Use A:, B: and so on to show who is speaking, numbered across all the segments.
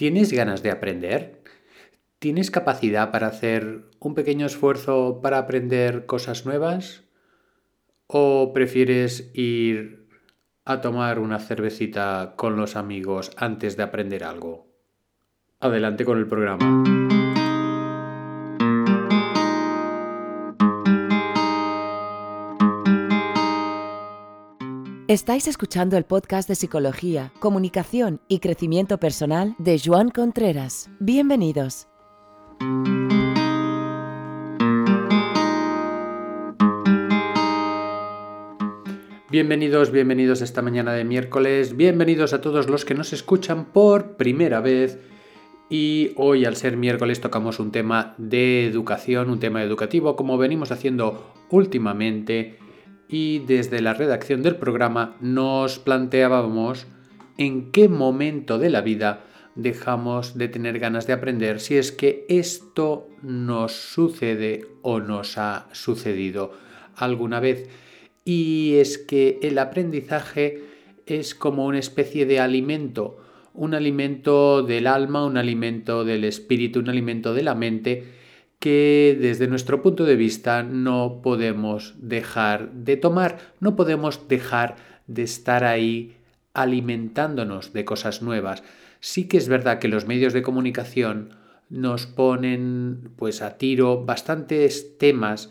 A: ¿Tienes ganas de aprender? ¿Tienes capacidad para hacer un pequeño esfuerzo para aprender cosas nuevas? ¿O prefieres ir a tomar una cervecita con los amigos antes de aprender algo? Adelante con el programa.
B: Estáis escuchando el podcast de Psicología, Comunicación y Crecimiento Personal de Joan Contreras. Bienvenidos.
A: Bienvenidos, bienvenidos esta mañana de miércoles, bienvenidos a todos los que nos escuchan por primera vez. Y hoy al ser miércoles tocamos un tema de educación, un tema educativo como venimos haciendo últimamente y desde la redacción del programa nos planteábamos en qué momento de la vida dejamos de tener ganas de aprender si es que esto nos sucede o nos ha sucedido alguna vez. Y es que el aprendizaje es como una especie de alimento, un alimento del alma, un alimento del espíritu, un alimento de la mente que desde nuestro punto de vista no podemos dejar de tomar, no podemos dejar de estar ahí alimentándonos de cosas nuevas. Sí que es verdad que los medios de comunicación nos ponen pues a tiro bastantes temas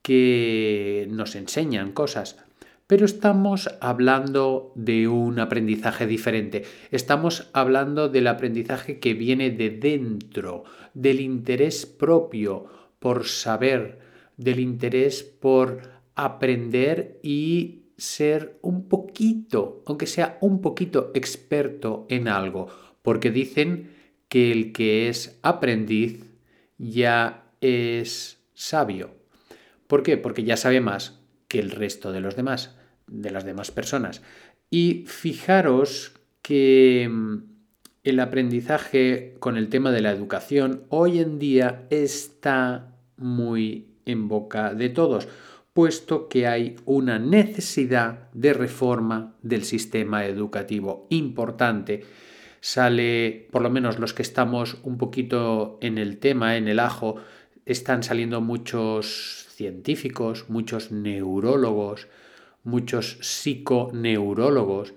A: que nos enseñan cosas, pero estamos hablando de un aprendizaje diferente. Estamos hablando del aprendizaje que viene de dentro, del interés propio por saber, del interés por aprender y ser un poquito, aunque sea un poquito experto en algo, porque dicen que el que es aprendiz ya es sabio. ¿Por qué? Porque ya sabe más que el resto de los demás, de las demás personas. Y fijaros que mm, el aprendizaje con el tema de la educación hoy en día está muy en boca de todos, puesto que hay una necesidad de reforma del sistema educativo importante. Sale, por lo menos los que estamos un poquito en el tema, en el ajo, están saliendo muchos científicos, muchos neurólogos, muchos psiconeurólogos,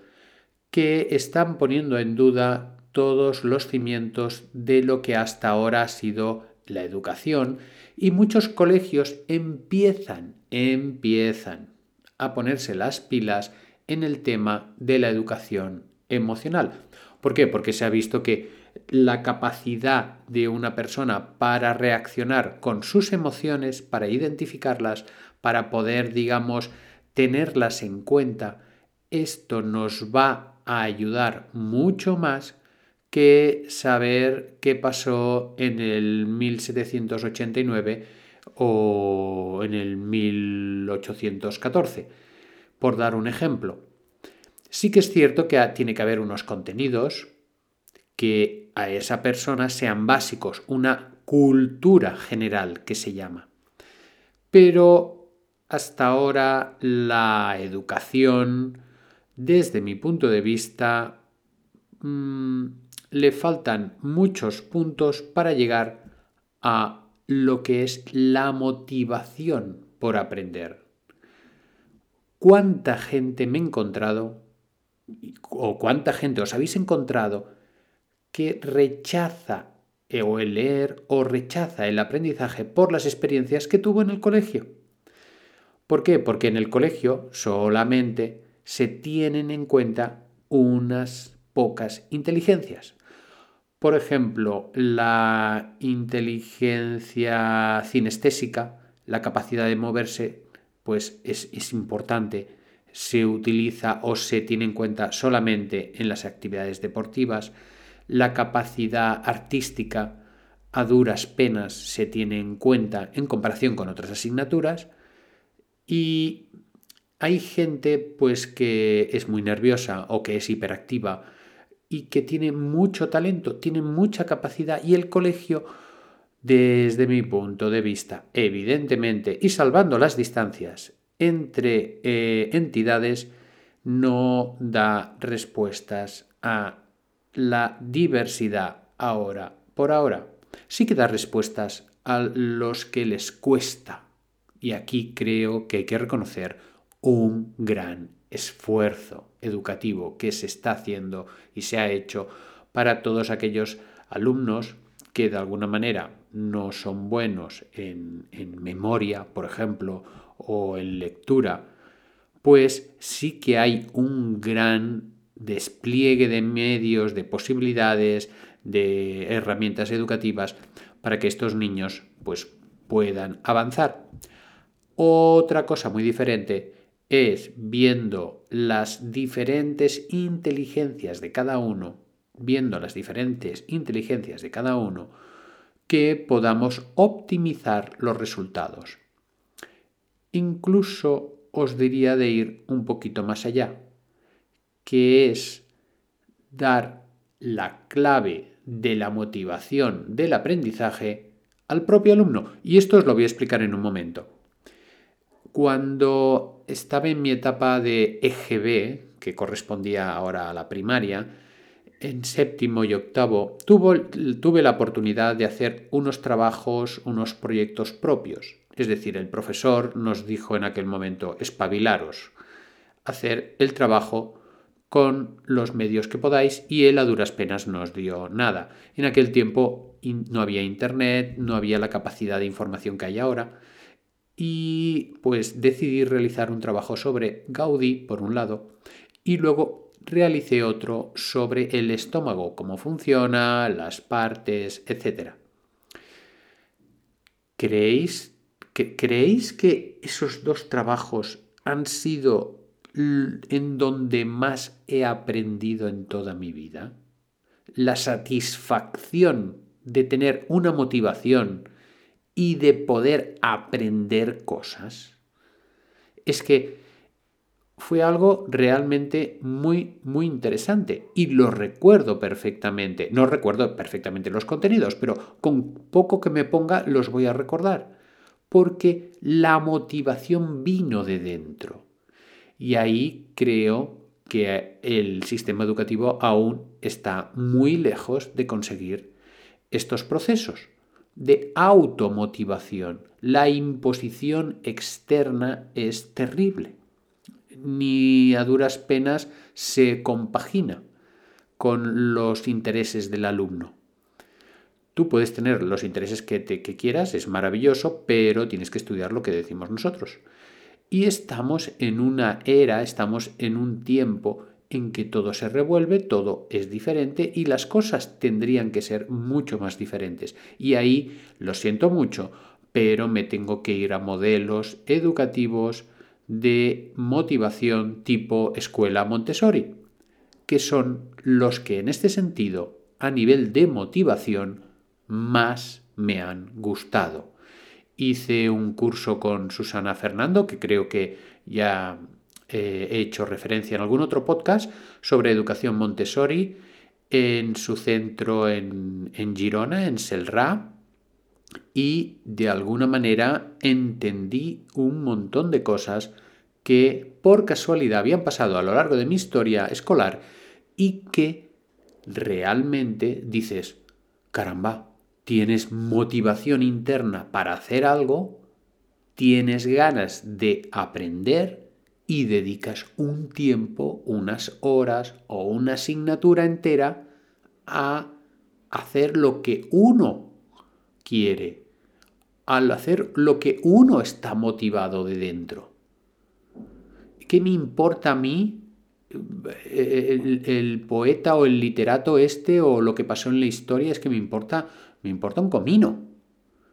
A: que están poniendo en duda todos los cimientos de lo que hasta ahora ha sido la educación y muchos colegios empiezan, empiezan a ponerse las pilas en el tema de la educación emocional. ¿Por qué? Porque se ha visto que la capacidad de una persona para reaccionar con sus emociones, para identificarlas, para poder, digamos, tenerlas en cuenta, esto nos va a ayudar mucho más que saber qué pasó en el 1789 o en el 1814, por dar un ejemplo. Sí que es cierto que tiene que haber unos contenidos, que a esa persona sean básicos, una cultura general que se llama. Pero hasta ahora la educación, desde mi punto de vista, mm, le faltan muchos puntos para llegar a lo que es la motivación por aprender. ¿Cuánta gente me he encontrado o cuánta gente os habéis encontrado que rechaza o el leer o rechaza el aprendizaje por las experiencias que tuvo en el colegio. ¿Por qué? Porque en el colegio solamente se tienen en cuenta unas pocas inteligencias. Por ejemplo, la inteligencia cinestésica, la capacidad de moverse, pues es, es importante. Se utiliza o se tiene en cuenta solamente en las actividades deportivas la capacidad artística a duras penas se tiene en cuenta en comparación con otras asignaturas y hay gente pues que es muy nerviosa o que es hiperactiva y que tiene mucho talento, tiene mucha capacidad y el colegio desde mi punto de vista, evidentemente, y salvando las distancias entre eh, entidades, no da respuestas a la diversidad ahora por ahora. Sí que da respuestas a los que les cuesta. Y aquí creo que hay que reconocer un gran esfuerzo educativo que se está haciendo y se ha hecho para todos aquellos alumnos que de alguna manera no son buenos en, memoria, por ejemplo, o en lectura, pues sí que hay un gran despliegue de medios, de posibilidades, de herramientas educativas para que estos niños pues, puedan avanzar. Otra cosa muy diferente es viendo las diferentes inteligencias de cada uno, viendo las diferentes inteligencias de cada uno, que podamos optimizar los resultados. Incluso os diría de ir un poquito más allá, que es dar la clave de la motivación del aprendizaje al propio alumno. Y esto os lo voy a explicar en un momento. Cuando estaba en mi etapa de EGB, que correspondía ahora a la primaria, en séptimo y octavo tuve la oportunidad de hacer unos trabajos, unos proyectos propios. Es decir, el profesor nos dijo en aquel momento, espabilaros, hacer el trabajo con los medios que podáis y él a duras penas nos dio nada. En aquel tiempo no había internet, no había la capacidad de información que hay ahora y pues decidí realizar un trabajo sobre Gaudí por un lado y luego realicé otro sobre el estómago, cómo funciona, las partes, etc. ¿Creéis ¿Creéis que esos dos trabajos han sido en donde más he aprendido en toda mi vida? La satisfacción de tener una motivación y de poder aprender cosas. Es que fue algo realmente muy, muy interesante y lo recuerdo perfectamente. No recuerdo perfectamente los contenidos, pero con poco que me ponga los voy a recordar porque la motivación vino de dentro. Y ahí creo que el sistema educativo aún está muy lejos de conseguir estos procesos de automotivación. La imposición externa es terrible. Ni a duras penas se compagina con los intereses del alumno. Tú puedes tener los intereses que, te, quieras, es maravilloso, pero tienes que estudiar lo que decimos nosotros. Y estamos en una era, estamos en un tiempo en que todo se revuelve, todo es diferente y las cosas tendrían que ser mucho más diferentes. Y ahí lo siento mucho, pero me tengo que ir a modelos educativos de motivación tipo escuela Montessori, que son los que en este sentido, a nivel de motivación, más me han gustado. Hice un curso con Susana Fernando, que creo que ya eh, he hecho referencia en algún otro podcast, sobre educación Montessori en su centro en, Girona, en Selrà, y de alguna manera entendí un montón de cosas que por casualidad habían pasado a lo largo de mi historia escolar y que realmente dices, caramba, tienes motivación interna para hacer algo, tienes ganas de aprender y dedicas un tiempo, unas horas o una asignatura entera a hacer lo que uno quiere, al hacer lo que uno está motivado de dentro. ¿Qué me importa a mí el, el, poeta o el literato este o lo que pasó en la historia? Es que me importa me importa un comino.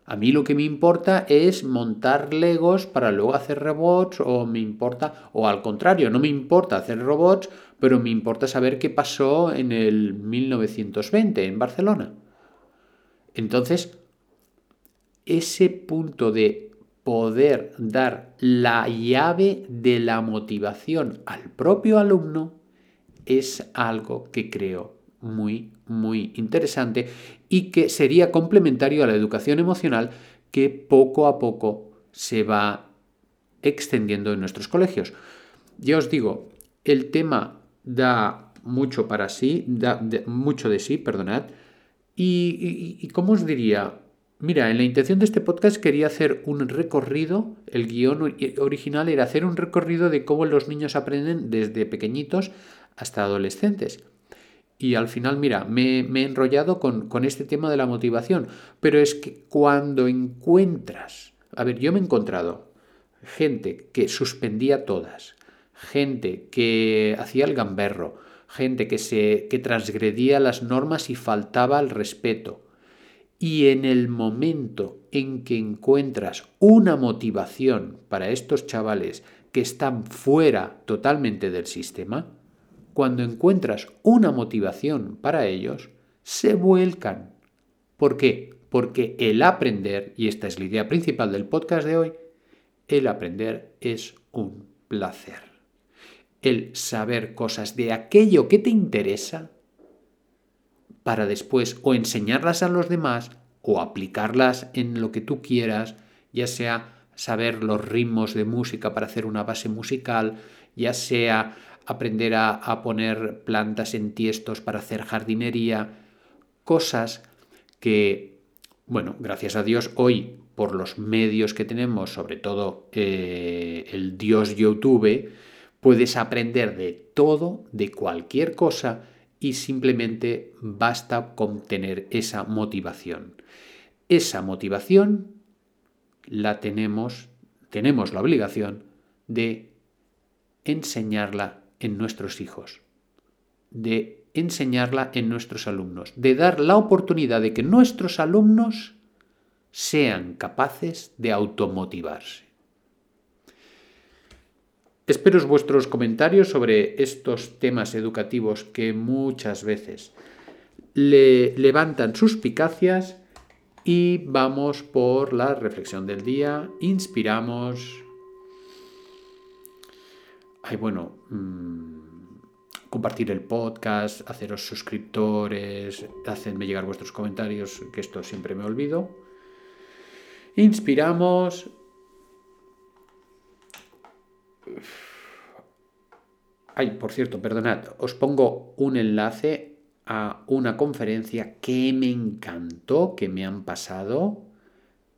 A: A mí lo que me importa es montar Legos para luego hacer robots o me importa, o al contrario, no me importa hacer robots, pero me importa saber qué pasó en el 1920 en Barcelona. Entonces, ese punto de poder dar la llave de la motivación al propio alumno es algo que creo muy, muy interesante y que sería complementario a la educación emocional que poco a poco se va extendiendo en nuestros colegios. Ya os digo, el tema da mucho para sí, da mucho de sí, perdonad, Y, y, ¿cómo os diría? Mira, en la intención de este podcast quería hacer un recorrido, el guion original era hacer un recorrido de cómo los niños aprenden desde pequeñitos hasta adolescentes. Y al final, mira, me, he enrollado con, con, este tema de la motivación, pero es que cuando encuentras, a ver, yo me he encontrado gente que suspendía todas, gente que hacía el gamberro, gente que, se, que transgredía las normas y faltaba al respeto. Y en el momento en que encuentras una motivación para estos chavales que están fuera totalmente del sistema, cuando encuentras una motivación para ellos, se vuelcan. ¿Por qué? Porque el aprender, y esta es la idea principal del podcast de hoy, el aprender es un placer. El saber cosas de aquello que te interesa para después o enseñarlas a los demás o aplicarlas en lo que tú quieras, ya sea saber los ritmos de música para hacer una base musical, ya sea aprender a, poner plantas en tiestos para hacer jardinería, cosas que, bueno, gracias a Dios, hoy por los medios que tenemos, sobre todo eh, el Dios YouTube, puedes aprender de todo, de cualquier cosa, y simplemente basta con tener esa motivación. Esa motivación la tenemos, tenemos la obligación de enseñarla en nuestros hijos, de enseñarla en nuestros alumnos, de dar la oportunidad de que nuestros alumnos sean capaces de automotivarse. Espero vuestros comentarios sobre estos temas educativos que muchas veces le levantan suspicacias y vamos por la reflexión del día. Inspiramos ay, bueno, mm, compartir el podcast, haceros suscriptores, hacenme llegar vuestros comentarios, que esto siempre me olvido. Inspiramos. Ay, por cierto, perdonad, os pongo un enlace a una conferencia que me encantó, que me han pasado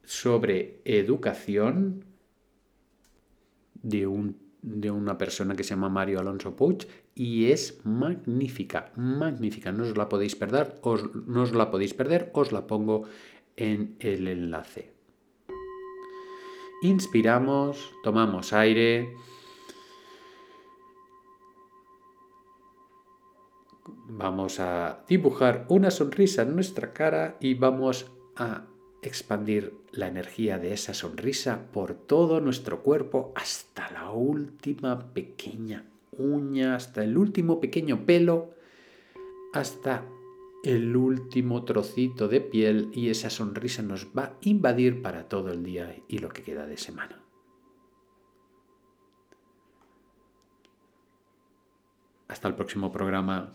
A: sobre educación de un de una persona que se llama Mario Alonso Puig y es magnífica, magnífica. No os la podéis perder, os, no os la podéis perder, os la pongo en el enlace. Inspiramos, tomamos aire. Vamos a dibujar una sonrisa en nuestra cara y vamos a expandir la energía de esa sonrisa por todo nuestro cuerpo hasta la última pequeña uña, hasta el último pequeño pelo, hasta el último trocito de piel y esa sonrisa nos va a invadir para todo el día y lo que queda de semana. Hasta el próximo programa.